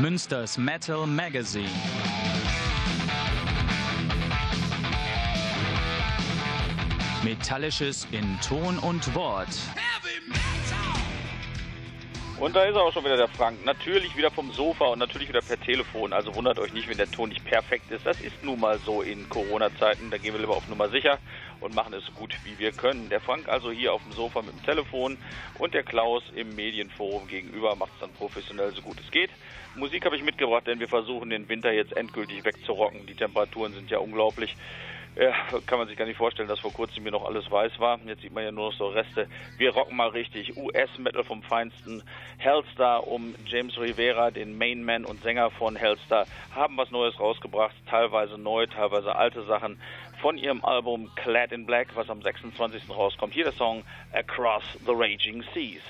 Münsters Metal Magazine. Metallisches in Ton und Wort. Und da ist auch schon wieder der Frank. Natürlich wieder vom Sofa und natürlich wieder per Telefon. Also wundert euch nicht, wenn der Ton nicht perfekt ist. Das ist nun mal so in Corona-Zeiten. Da gehen wir lieber auf Nummer sicher und machen es so gut wie wir können. Der Frank also hier auf dem Sofa mit dem Telefon und der Klaus im Medienforum gegenüber macht es dann professionell so gut es geht. Musik habe ich mitgebracht, denn wir versuchen den Winter jetzt endgültig wegzurocken. Die Temperaturen sind ja unglaublich. Ja, kann man sich gar nicht vorstellen, dass vor kurzem hier noch alles weiß war. Jetzt sieht man ja nur noch so Reste. Wir rocken mal richtig. US-Metal vom Feinsten. Hellstar um James Rivera, den Mainman und Sänger von Hellstar, haben was Neues rausgebracht. Teilweise neu, teilweise alte Sachen von ihrem Album Clad in Black, was am 26. rauskommt. Hier der Song Across the Raging Seas.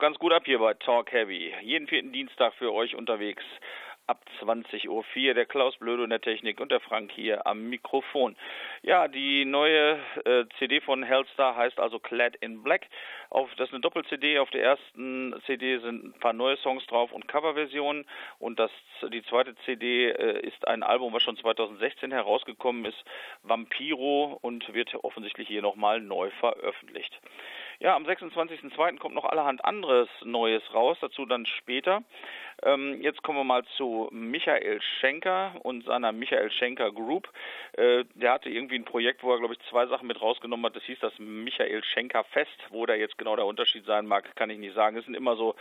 Ganz gut ab hier bei Talk Heavy. Jeden vierten Dienstag für euch unterwegs ab 20.04 Uhr. Der Klaus Blöde in der Technik und der Frank hier am Mikrofon. Ja, die neue äh, CD von Hellstar heißt also Clad in Black. Auf, das ist eine Doppel-CD. Auf der ersten CD sind ein paar neue Songs drauf und Coverversionen. Und das, die zweite CD äh, ist ein Album, was schon 2016 herausgekommen ist, Vampiro, und wird offensichtlich hier nochmal neu veröffentlicht. Ja, am 26.02. kommt noch allerhand anderes Neues raus, dazu dann später. Ähm, jetzt kommen wir mal zu Michael Schenker und seiner Michael Schenker Group. Äh, der hatte irgendwie ein Projekt, wo er, glaube ich, zwei Sachen mit rausgenommen hat. Das hieß das Michael Schenker Fest. Wo da jetzt genau der Unterschied sein mag, kann ich nicht sagen. Es sind immer so,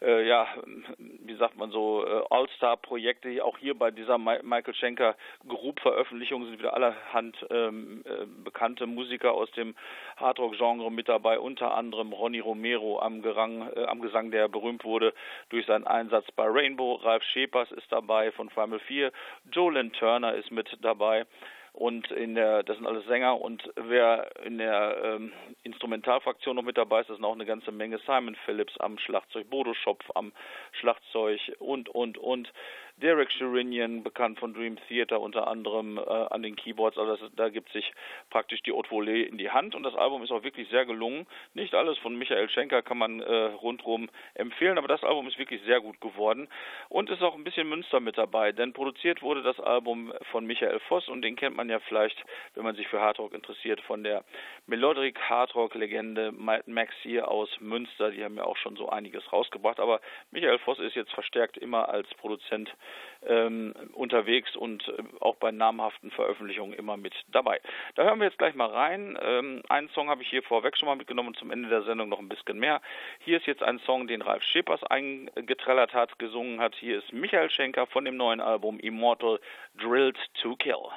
äh, ja, wie sagt man so, äh, All-Star-Projekte. Auch hier bei dieser Michael Schenker Group-Veröffentlichung sind wieder allerhand ähm, äh, bekannte Musiker aus dem Hardrock-Genre mit dabei. Unter anderem Ronny Romero am, Gerang, äh, am Gesang, der berühmt wurde durch seinen Einsatz bei Rainbow. Ralf Schepers ist dabei von Primal 4. Jolyn Turner ist mit dabei und in der, das sind alles Sänger und wer in der ähm, Instrumentalfraktion noch mit dabei ist, das sind auch eine ganze Menge Simon Phillips am Schlagzeug, Bodo Schopf am Schlagzeug und, und, und. Derek Sherinian, bekannt von Dream Theater unter anderem äh, an den Keyboards, also das, da gibt sich praktisch die Haute Volée in die Hand. Und das Album ist auch wirklich sehr gelungen. Nicht alles von Michael Schenker kann man äh, rundherum empfehlen, aber das Album ist wirklich sehr gut geworden. Und ist auch ein bisschen Münster mit dabei, denn produziert wurde das Album von Michael Voss. Und den kennt man ja vielleicht, wenn man sich für Hardrock interessiert, von der Melodic Hardrock Legende Max hier aus Münster, die haben ja auch schon so einiges rausgebracht, aber Michael Voss ist jetzt verstärkt immer als Produzent ähm, unterwegs und äh, auch bei namhaften Veröffentlichungen immer mit dabei. Da hören wir jetzt gleich mal rein. Ähm, einen Song habe ich hier vorweg schon mal mitgenommen und zum Ende der Sendung noch ein bisschen mehr. Hier ist jetzt ein Song, den Ralf Schepers eingetrellert hat, gesungen hat. Hier ist Michael Schenker von dem neuen Album Immortal Drilled to Kill.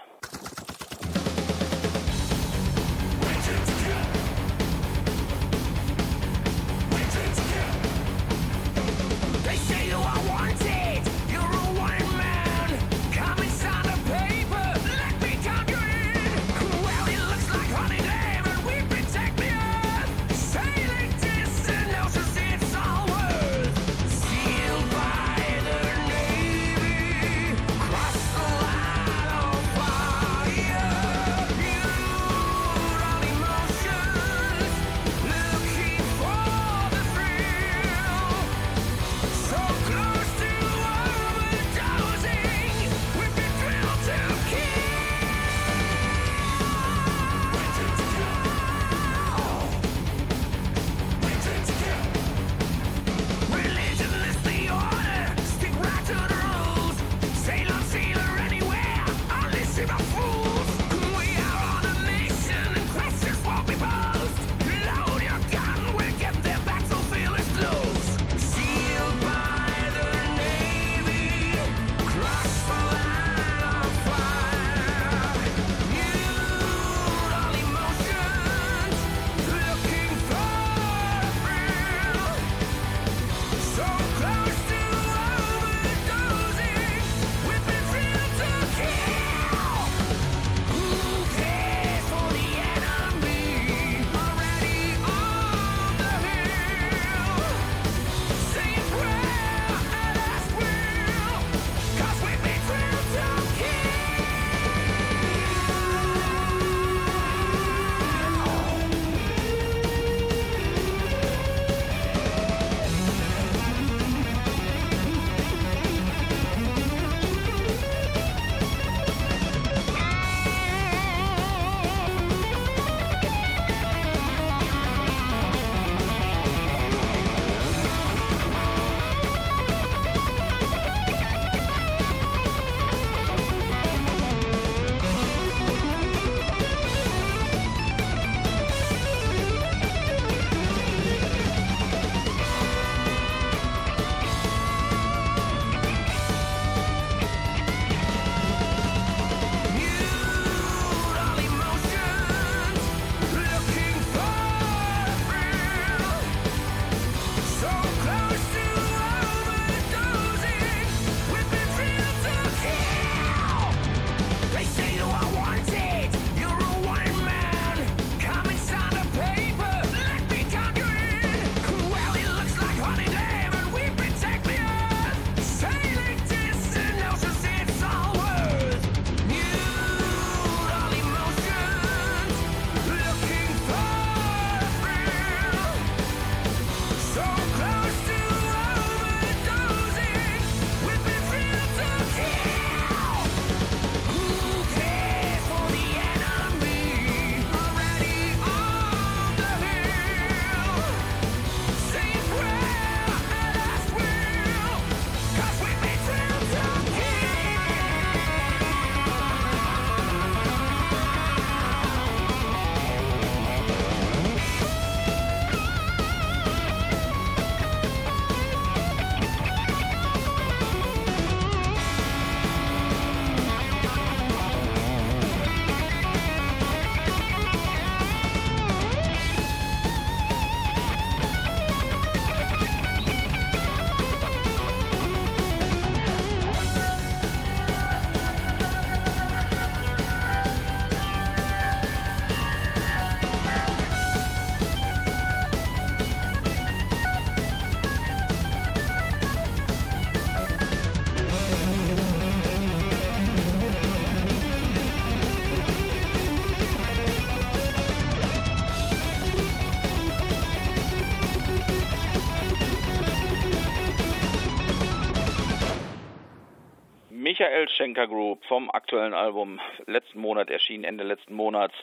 Michael Schenker Group vom aktuellen Album letzten Monat erschienen, Ende letzten Monats.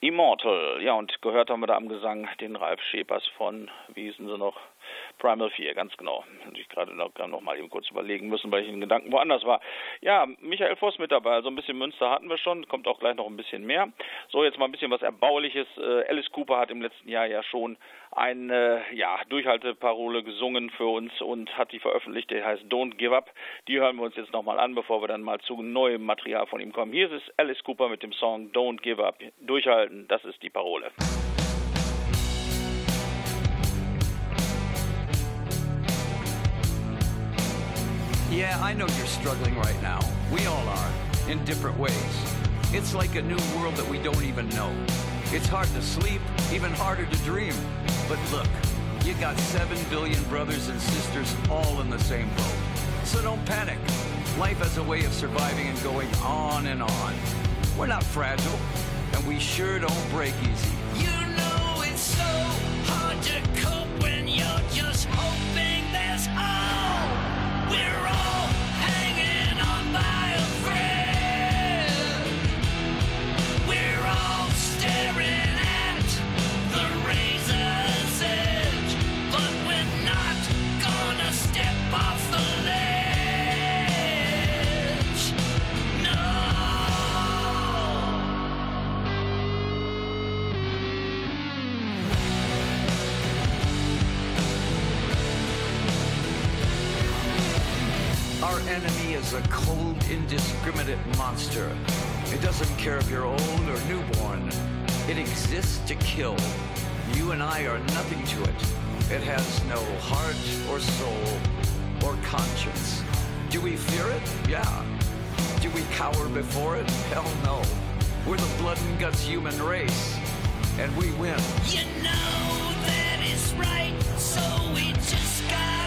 Immortal. Ja, und gehört haben wir da am Gesang den Ralf Schepers von, wie hießen sie noch? Primal 4, ganz genau. Und ich gerade noch, noch mal eben kurz überlegen müssen, weil ich in Gedanken woanders war. Ja, Michael Voss mit dabei. Also ein bisschen Münster hatten wir schon, kommt auch gleich noch ein bisschen mehr. So, jetzt mal ein bisschen was Erbauliches. Äh, Alice Cooper hat im letzten Jahr ja schon eine ja, Durchhalteparole gesungen für uns und hat die veröffentlicht, die heißt Don't Give Up. Die hören wir uns jetzt nochmal an, bevor wir dann mal zu neuem Material von ihm kommen. Hier ist Alice Cooper mit dem Song Don't Give Up. Durchhalten, das ist die Parole. Yeah, I know you're struggling right now. We all are, in different ways. It's like a new world that we don't even know. It's hard to sleep, even harder to dream. But look, you got 7 billion brothers and sisters all in the same boat. So don't panic. Life has a way of surviving and going on and on. We're not fragile, and we sure don't break easy. You know it's so hard to cope when you're just hoping there's hope. We're a cold, indiscriminate monster. It doesn't care if you're old or newborn. It exists to kill. You and I are nothing to it. It has no heart or soul or conscience. Do we fear it? Yeah. Do we cower before it? Hell no. We're the blood and guts human race. And we win. You know that is right, so we just gotta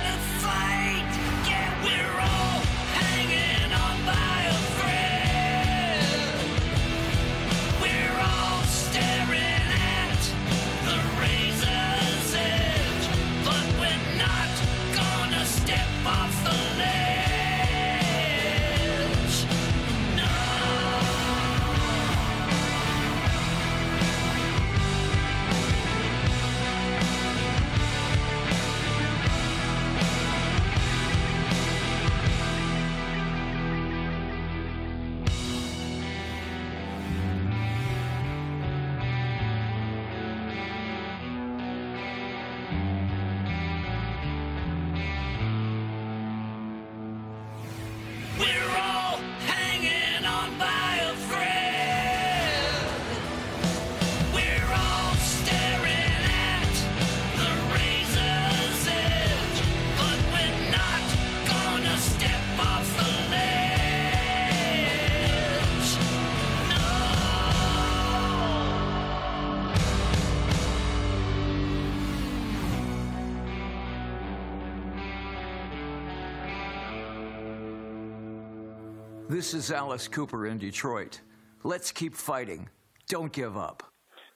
This is Alice Cooper in Detroit. Let's keep fighting. Don't give up.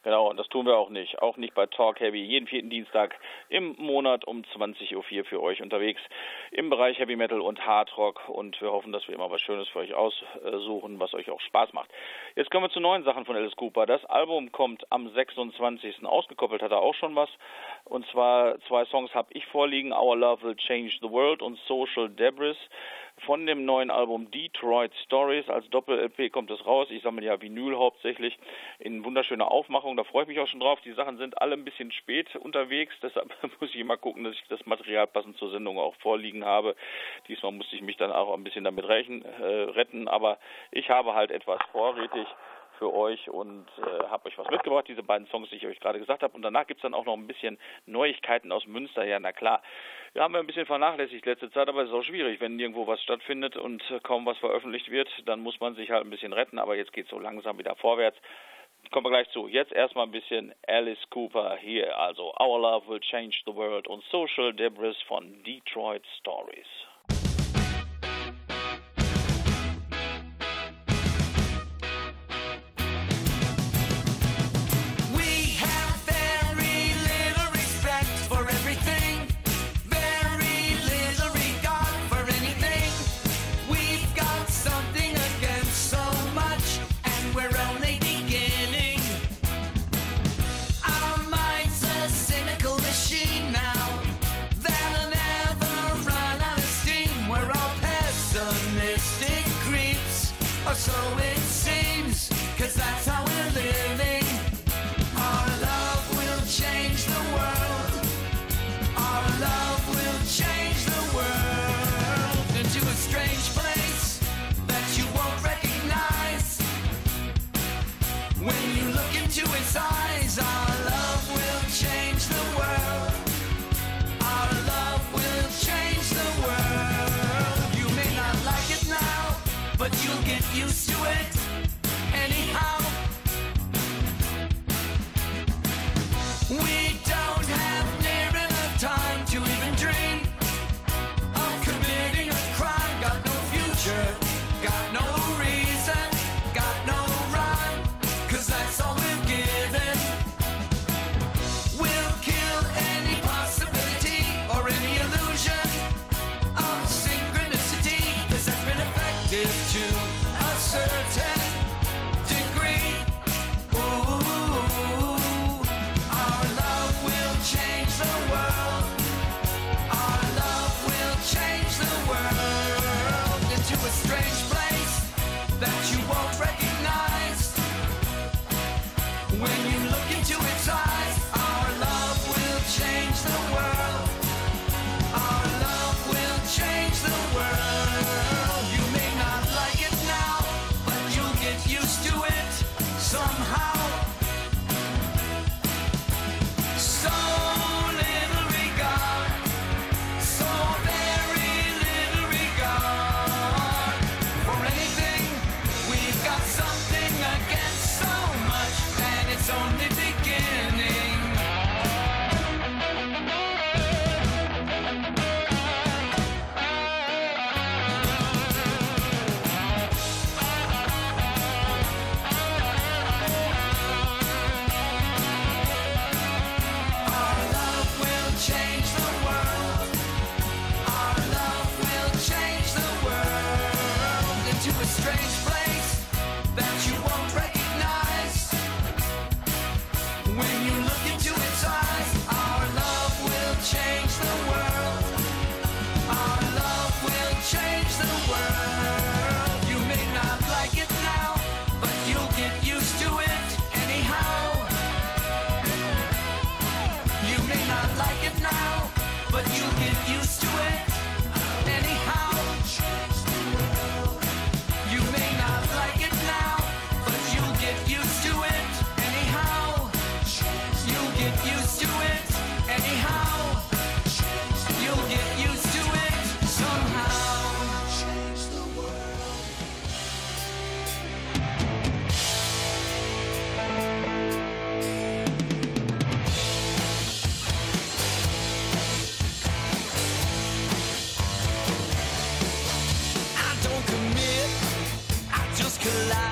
Genau, und das tun wir auch nicht. Auch nicht bei Talk Heavy. Jeden vierten Dienstag im Monat um 20.04 Uhr für euch unterwegs im Bereich Heavy Metal und Hard Rock. Und wir hoffen, dass wir immer was Schönes für euch aussuchen, was euch auch Spaß macht. Jetzt kommen wir zu neuen Sachen von Alice Cooper. Das Album kommt am 26. Ausgekoppelt hat er auch schon was. Und zwar zwei Songs habe ich vorliegen. Our Love Will Change the World und Social Debris von dem neuen Album Detroit Stories. Als Doppel-LP kommt es raus. Ich sammle ja Vinyl hauptsächlich in wunderschöner Aufmachung. Da freue ich mich auch schon drauf. Die Sachen sind alle ein bisschen spät unterwegs. Deshalb muss ich immer gucken, dass ich das Material passend zur Sendung auch vorliegen habe. Diesmal musste ich mich dann auch ein bisschen damit rächen, äh, retten. Aber ich habe halt etwas vorrätig für euch und äh, habe euch was mitgebracht, diese beiden Songs, die ich euch gerade gesagt habe. Und danach gibt es dann auch noch ein bisschen Neuigkeiten aus Münster. Ja, na klar. Wir haben ein bisschen vernachlässigt letzte Zeit, aber es ist auch schwierig, wenn irgendwo was stattfindet und kaum was veröffentlicht wird, dann muss man sich halt ein bisschen retten, aber jetzt geht es so langsam wieder vorwärts. Kommen wir gleich zu. Jetzt erstmal ein bisschen Alice Cooper hier, also Our Love Will Change the World und Social Debris von Detroit Stories. alive.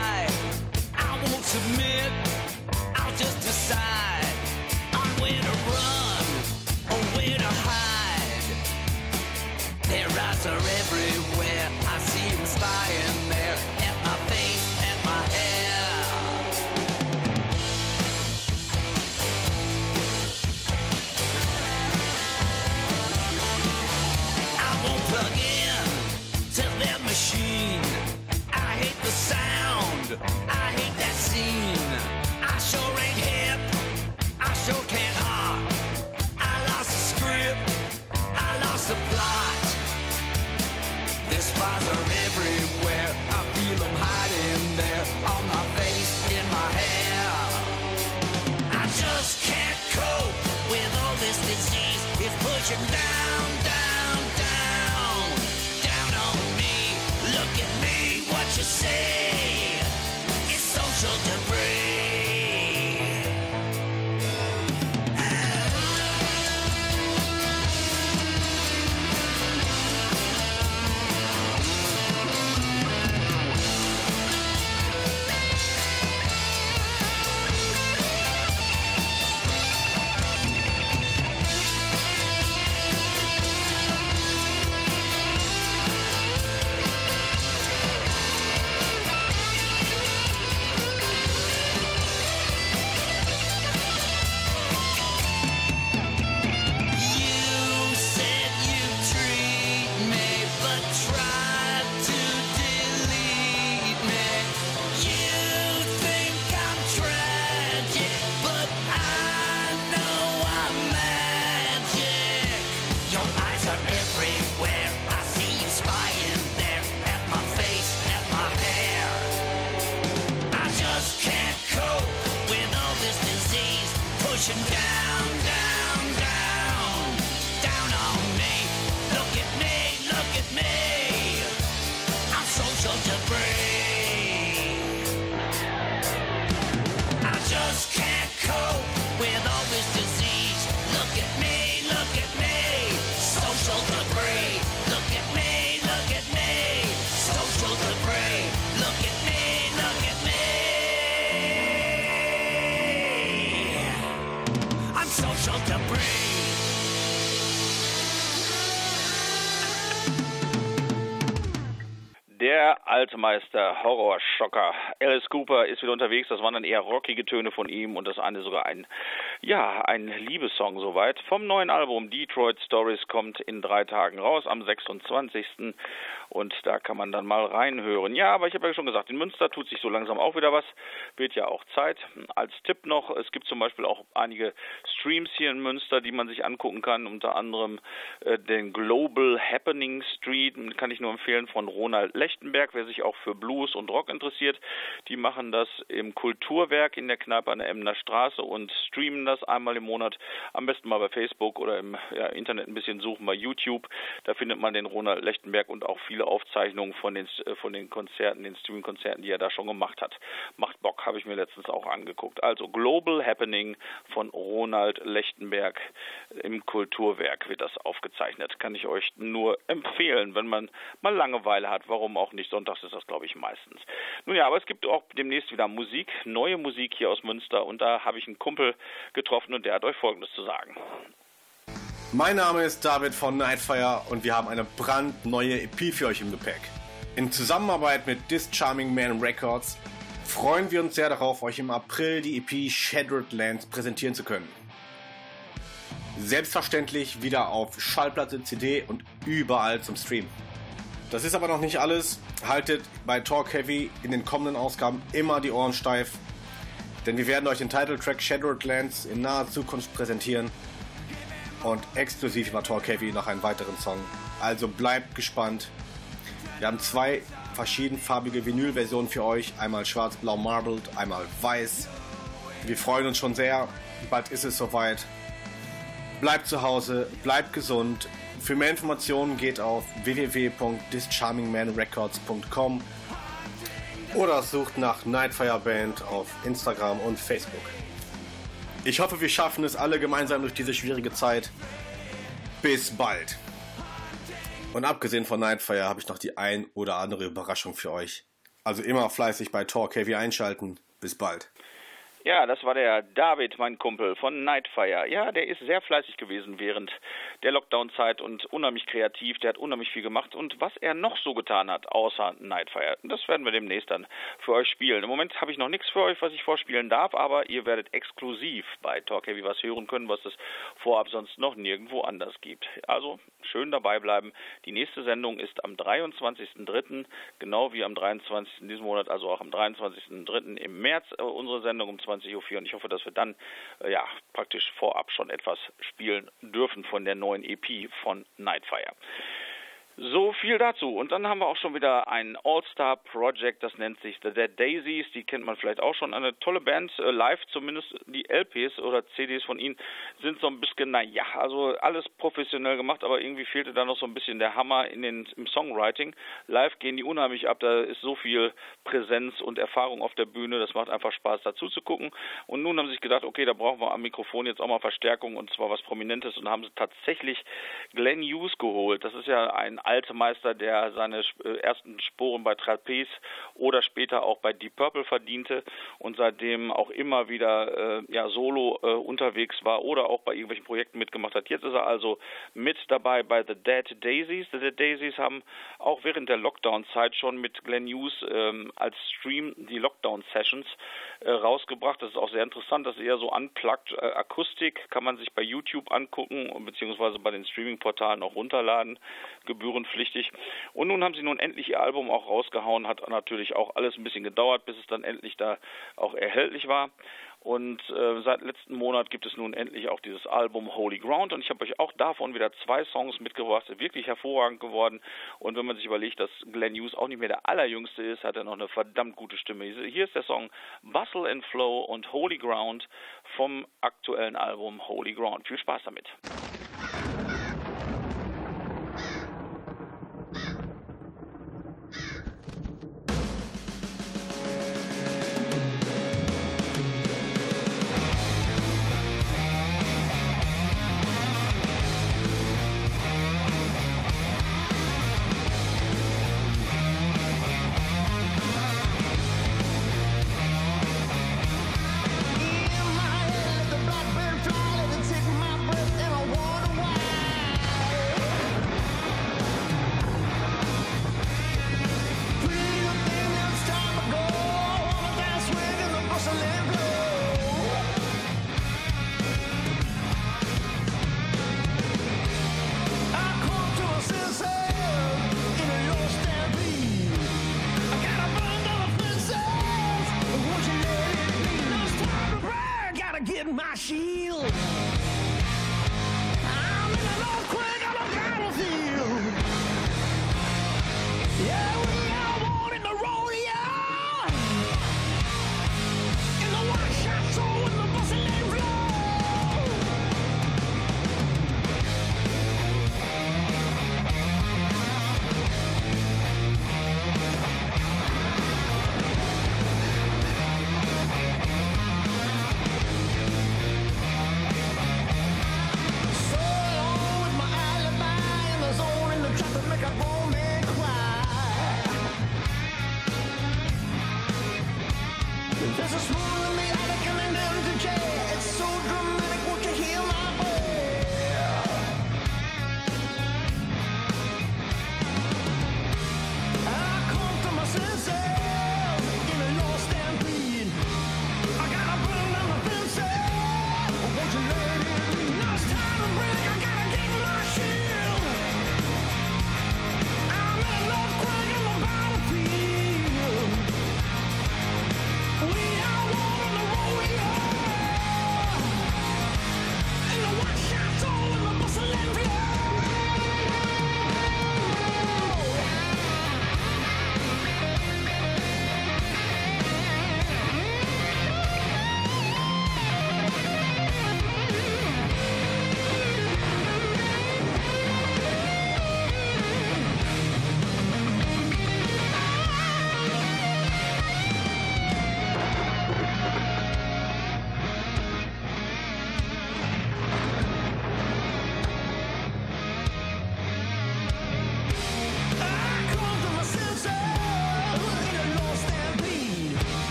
Horrorschocker. Alice Cooper ist wieder unterwegs. Das waren dann eher rockige Töne von ihm und das eine sogar ein, ja, ein Liebessong soweit. Vom neuen Album Detroit Stories kommt in drei Tagen raus, am 26. Und da kann man dann mal reinhören. Ja, aber ich habe ja schon gesagt, in Münster tut sich so langsam auch wieder was. Wird ja auch Zeit. Als Tipp noch, es gibt zum Beispiel auch einige Streams hier in Münster, die man sich angucken kann. Unter anderem äh, den Global Happening Street, kann ich nur empfehlen, von Ronald Lechtenberg, wer sich auch für Blues und Rock interessiert. Die machen das im Kulturwerk in der Kneipe an der Emner Straße und streamen das einmal im Monat. Am besten mal bei Facebook oder im ja, Internet ein bisschen suchen bei YouTube. Da findet man den Ronald Lechtenberg und auch viele Aufzeichnungen von den, äh, von den Konzerten, den Streaming-Konzerten, die er da schon gemacht hat. Macht Bock, habe ich mir letztens auch angeguckt. Also Global Happening von Ronald Lechtenberg im Kulturwerk wird das aufgezeichnet. Kann ich euch nur empfehlen, wenn man mal Langeweile hat. Warum auch nicht? Sonntags ist das, glaube ich, meistens. Nun ja, aber es gibt auch demnächst wieder Musik, neue Musik hier aus Münster und da habe ich einen Kumpel getroffen und der hat euch Folgendes zu sagen. Mein Name ist David von Nightfire und wir haben eine brandneue EP für euch im Gepäck. In Zusammenarbeit mit This Charming Man Records freuen wir uns sehr darauf, euch im April die EP Shattered Lands präsentieren zu können. Selbstverständlich wieder auf Schallplatte, CD und überall zum Stream. Das ist aber noch nicht alles. Haltet bei Talk Heavy in den kommenden Ausgaben immer die Ohren steif, denn wir werden euch den Titeltrack Shattered Lands in naher Zukunft präsentieren und exklusiv über Talk Heavy noch einen weiteren Song. Also bleibt gespannt. Wir haben zwei verschiedenfarbige Vinylversionen für euch. Einmal schwarz-blau marbled, einmal weiß. Wir freuen uns schon sehr. Bald ist es soweit. Bleibt zu Hause, bleibt gesund. Für mehr Informationen geht auf www.thischarmingmanrecords.com oder sucht nach Nightfire Band auf Instagram und Facebook. Ich hoffe, wir schaffen es alle gemeinsam durch diese schwierige Zeit. Bis bald. Und abgesehen von Nightfire habe ich noch die ein oder andere Überraschung für euch. Also immer fleißig bei Talk Heavy einschalten. Bis bald. Ja, das war der David, mein Kumpel von Nightfire. Ja, der ist sehr fleißig gewesen während der Lockdown-Zeit und unheimlich kreativ. Der hat unheimlich viel gemacht. Und was er noch so getan hat, außer Nightfire, das werden wir demnächst dann für euch spielen. Im Moment habe ich noch nichts für euch, was ich vorspielen darf, aber ihr werdet exklusiv bei Talk Heavy was hören können, was es vorab sonst noch nirgendwo anders gibt. Also schön dabei bleiben. Die nächste Sendung ist am 23.03., genau wie am 23. in diesem Monat, also auch am 23.03. im März äh, unsere Sendung um 20 Uhr und ich hoffe, dass wir dann äh, ja praktisch vorab schon etwas spielen dürfen von der neuen EP von Nightfire. So viel dazu. Und dann haben wir auch schon wieder ein All-Star-Project, das nennt sich The Dead Daisies. Die kennt man vielleicht auch schon. Eine tolle Band, äh, live zumindest. Die LPs oder CDs von ihnen sind so ein bisschen, naja, also alles professionell gemacht, aber irgendwie fehlte da noch so ein bisschen der Hammer in den, im Songwriting. Live gehen die unheimlich ab, da ist so viel Präsenz und Erfahrung auf der Bühne, das macht einfach Spaß dazu zu gucken. Und nun haben sie sich gedacht, okay, da brauchen wir am Mikrofon jetzt auch mal Verstärkung und zwar was Prominentes und haben sie tatsächlich Glenn Hughes geholt. Das ist ja ein Altmeister, der seine äh, ersten Sporen bei Trapeze oder später auch bei Deep Purple verdiente und seitdem auch immer wieder äh, ja, solo äh, unterwegs war oder auch bei irgendwelchen Projekten mitgemacht hat. Jetzt ist er also mit dabei bei The Dead Daisies. The Dead Daisies haben auch während der Lockdown-Zeit schon mit Glenn Hughes ähm, als Stream die Lockdown-Sessions äh, rausgebracht. Das ist auch sehr interessant. Das ist eher so unplugged äh, Akustik. Kann man sich bei YouTube angucken beziehungsweise bei den Streaming-Portalen auch runterladen. Gebührenpflichtig. Und nun haben sie nun endlich ihr Album auch rausgehauen. Hat natürlich auch alles ein bisschen gedauert, bis es dann endlich da auch erhältlich war. Und äh, seit letzten Monat gibt es nun endlich auch dieses Album Holy Ground. Und ich habe euch auch davon wieder zwei Songs mitgebracht, wirklich hervorragend geworden. Und wenn man sich überlegt, dass Glenn Hughes auch nicht mehr der allerjüngste ist, hat er noch eine verdammt gute Stimme. Hier ist der Song Bustle and Flow und Holy Ground vom aktuellen Album Holy Ground. Viel Spaß damit.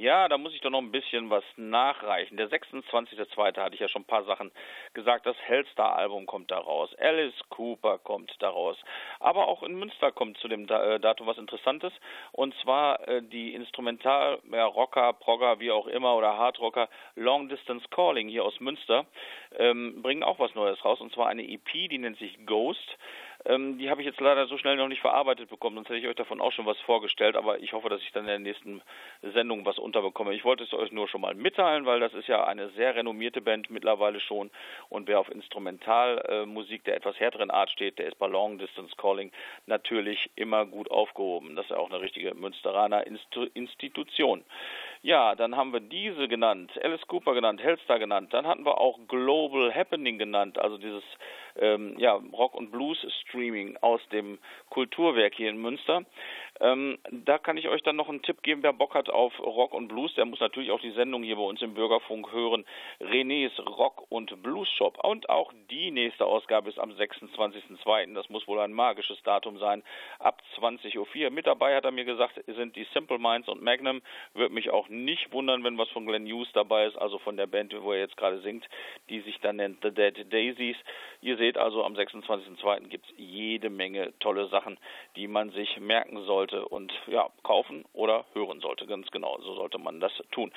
Ja, da muss ich doch noch ein bisschen was nachreichen. Der 26.02. hatte ich ja schon ein paar Sachen gesagt. Das Hellstar-Album kommt da raus. Alice Cooper kommt da raus. Aber auch in Münster kommt zu dem äh, Datum was Interessantes. Und zwar äh, die Instrumental-Rocker, Progger, wie auch immer, oder Hardrocker Long Distance Calling hier aus Münster ähm, bringen auch was Neues raus. Und zwar eine EP, die nennt sich Ghost. Ähm, die habe ich jetzt leider so schnell noch nicht verarbeitet bekommen, sonst hätte ich euch davon auch schon was vorgestellt, aber ich hoffe, dass ich dann in der nächsten Sendung was unterbekomme. Ich wollte es euch nur schon mal mitteilen, weil das ist ja eine sehr renommierte Band mittlerweile schon und wer auf Instrumentalmusik der etwas härteren Art steht, der ist bei Long Distance Calling natürlich immer gut aufgehoben. Das ist ja auch eine richtige Münsteraner Institution. Ja, dann haben wir diese genannt, Alice Cooper genannt, Hellstar genannt. Dann hatten wir auch Global Happening genannt, also dieses ähm, ja, Rock- und Blues-Streaming aus dem Kulturwerk hier in Münster. Ähm, da kann ich euch dann noch einen Tipp geben, wer Bock hat auf Rock und Blues, der muss natürlich auch die Sendung hier bei uns im Bürgerfunk hören. Renés Rock und Blues Shop. Und auch die nächste Ausgabe ist am 26.02. Das muss wohl ein magisches Datum sein. Ab 20.04 Uhr. Mit dabei hat er mir gesagt, sind die Simple Minds und Magnum. Würde mich auch nicht wundern, wenn was von Glenn Hughes dabei ist, also von der Band, wo er jetzt gerade singt, die sich dann nennt The Dead Daisies. Ihr seht also, am 26.02. gibt es jede Menge tolle Sachen, die man sich merken sollte und ja, kaufen oder hören sollte. Ganz genau, so sollte man das tun.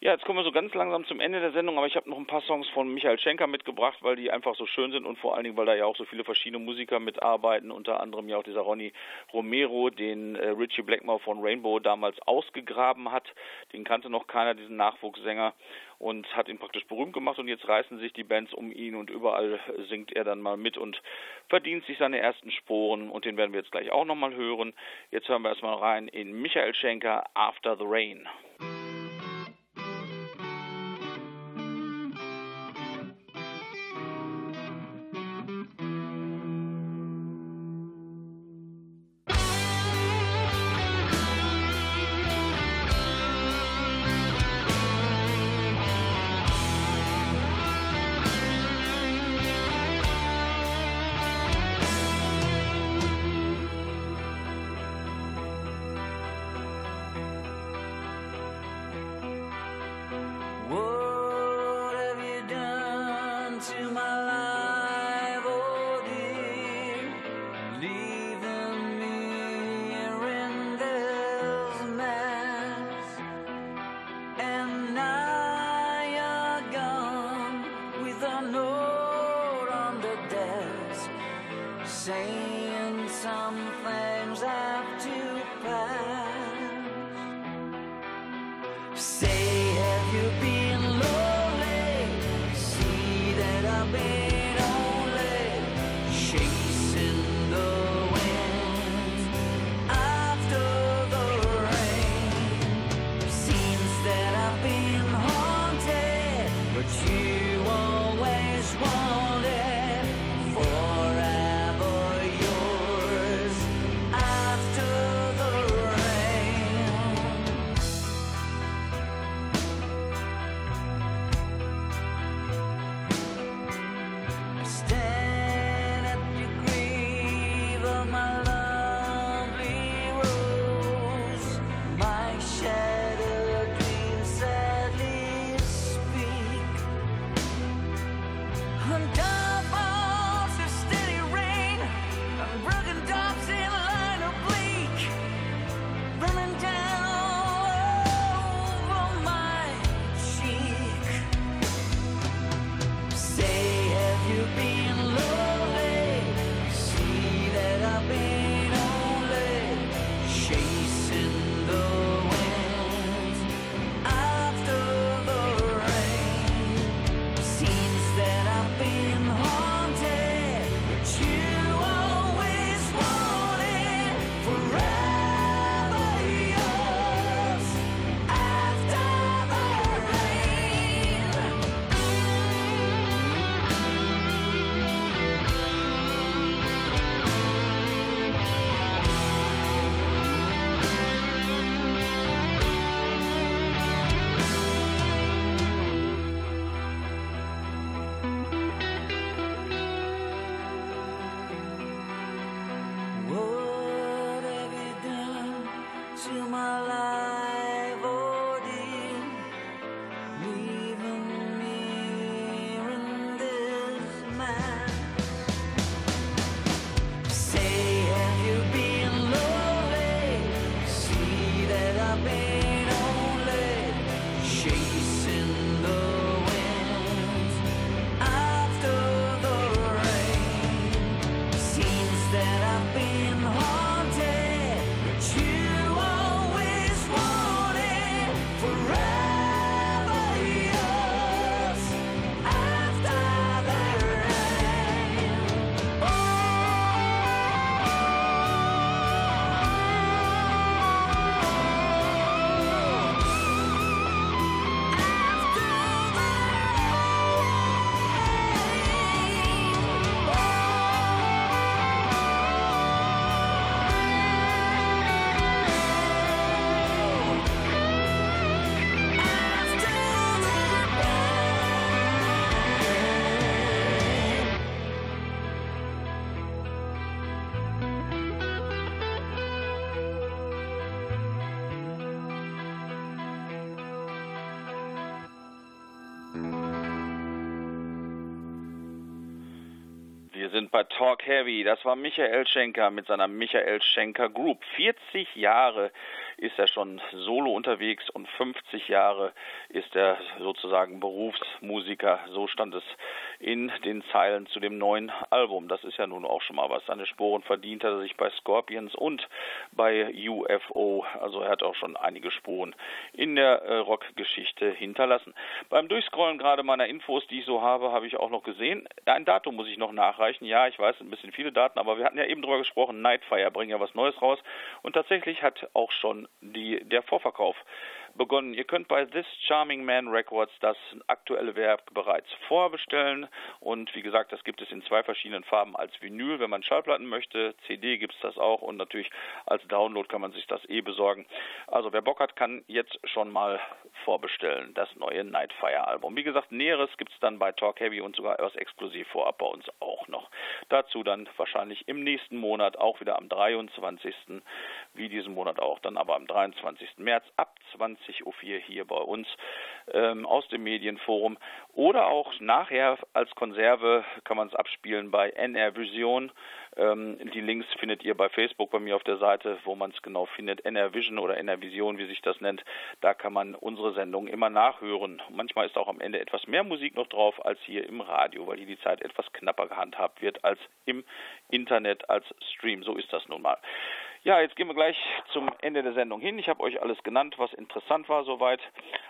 Ja, jetzt kommen wir so ganz langsam zum Ende der Sendung, aber ich habe noch ein paar Songs von Michael Schenker mitgebracht, weil die einfach so schön sind und vor allen Dingen, weil da ja auch so viele verschiedene Musiker mitarbeiten, unter anderem ja auch dieser Ronny Romero, den äh, Richie Blackmore von Rainbow damals ausgegraben hat. Den kannte noch keiner, diesen Nachwuchssänger und hat ihn praktisch berühmt gemacht und jetzt reißen sich die Bands um ihn und überall singt er dann mal mit und verdient sich seine ersten Sporen und den werden wir jetzt gleich auch nochmal hören. Jetzt hören wir erstmal rein in Michael Schenker After the Rain. Sind bei Talk Heavy. Das war Michael Schenker mit seiner Michael Schenker Group. 40 Jahre ist er schon solo unterwegs und 50 Jahre ist er sozusagen Berufsmusiker. So stand es in den Zeilen zu dem neuen Album. Das ist ja nun auch schon mal was. Seine Sporen verdient hat er sich bei Scorpions und bei UFO. Also er hat auch schon einige Spuren in der äh, Rockgeschichte hinterlassen. Beim Durchscrollen gerade meiner Infos, die ich so habe, habe ich auch noch gesehen. Ein Datum muss ich noch nachreichen. Ja, ich weiß, ein bisschen viele Daten, aber wir hatten ja eben drüber gesprochen. Nightfire bringen ja was Neues raus. Und tatsächlich hat auch schon die, der Vorverkauf begonnen. Ihr könnt bei This Charming Man Records das aktuelle Werk bereits vorbestellen und wie gesagt, das gibt es in zwei verschiedenen Farben als Vinyl, wenn man Schallplatten möchte. CD gibt es das auch und natürlich als Download kann man sich das eh besorgen. Also wer Bock hat, kann jetzt schon mal vorbestellen, das neue Nightfire Album. Wie gesagt, Näheres gibt es dann bei Talk Heavy und sogar erst exklusiv vorab bei uns auch noch. Dazu dann wahrscheinlich im nächsten Monat, auch wieder am 23. wie diesen Monat auch, dann aber am 23. März ab 20 Uhr hier bei uns ähm, aus dem Medienforum oder auch nachher als Konserve kann man es abspielen bei NR Vision. Ähm, die Links findet ihr bei Facebook bei mir auf der Seite, wo man es genau findet. NR Vision oder NR Vision, wie sich das nennt. Da kann man unsere Sendung immer nachhören. Manchmal ist auch am Ende etwas mehr Musik noch drauf als hier im Radio, weil hier die Zeit etwas knapper gehandhabt wird als im Internet als Stream. So ist das nun mal. Ja, jetzt gehen wir gleich zum Ende der Sendung hin. Ich habe euch alles genannt, was interessant war soweit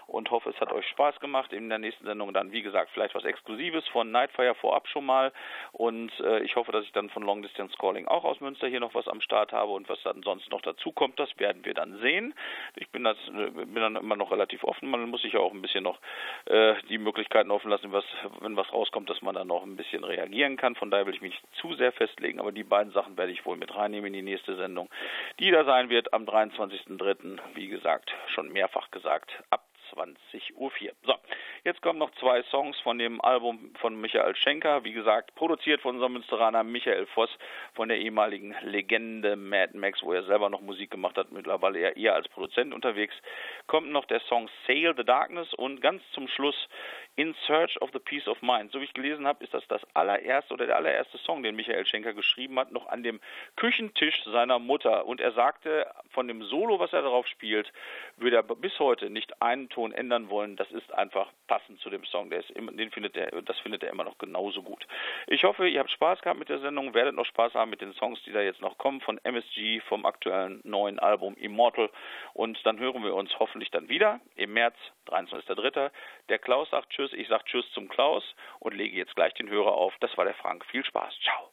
und hoffe, es hat euch Spaß gemacht. In der nächsten Sendung dann, wie gesagt, vielleicht was Exklusives von Nightfire vorab schon mal und äh, ich hoffe, dass ich dann von Long Distance Calling auch aus Münster hier noch was am Start habe und was dann sonst noch dazu kommt, das werden wir dann sehen. Ich bin, das, bin dann immer noch relativ offen. Man muss sich ja auch ein bisschen noch äh, die Möglichkeiten offen lassen, was, wenn was rauskommt, dass man dann noch ein bisschen reagieren kann. Von daher will ich mich nicht zu sehr festlegen, aber die beiden Sachen werde ich wohl mit reinnehmen in die nächste Sendung die da sein wird am 23.03. Wie gesagt, schon mehrfach gesagt, ab 20.04 Uhr. So, jetzt kommen noch zwei Songs von dem Album von Michael Schenker. Wie gesagt, produziert von unserem Münsteraner Michael Voss von der ehemaligen Legende Mad Max, wo er selber noch Musik gemacht hat, mittlerweile eher, eher als Produzent unterwegs. Kommt noch der Song Sail the Darkness und ganz zum Schluss in Search of the Peace of Mind. So wie ich gelesen habe, ist das das allererste oder der allererste Song, den Michael Schenker geschrieben hat, noch an dem Küchentisch seiner Mutter. Und er sagte, von dem Solo, was er darauf spielt, würde er bis heute nicht einen Ton ändern wollen. Das ist einfach passend zu dem Song. Der ist immer, den findet er, das findet er immer noch genauso gut. Ich hoffe, ihr habt Spaß gehabt mit der Sendung, werdet noch Spaß haben mit den Songs, die da jetzt noch kommen von MSG vom aktuellen neuen Album Immortal. Und dann hören wir uns hoffentlich dann wieder im März, 23.03. Der Klaus sagt. Tschüss. Ich sage Tschüss zum Klaus und lege jetzt gleich den Hörer auf. Das war der Frank. Viel Spaß. Ciao.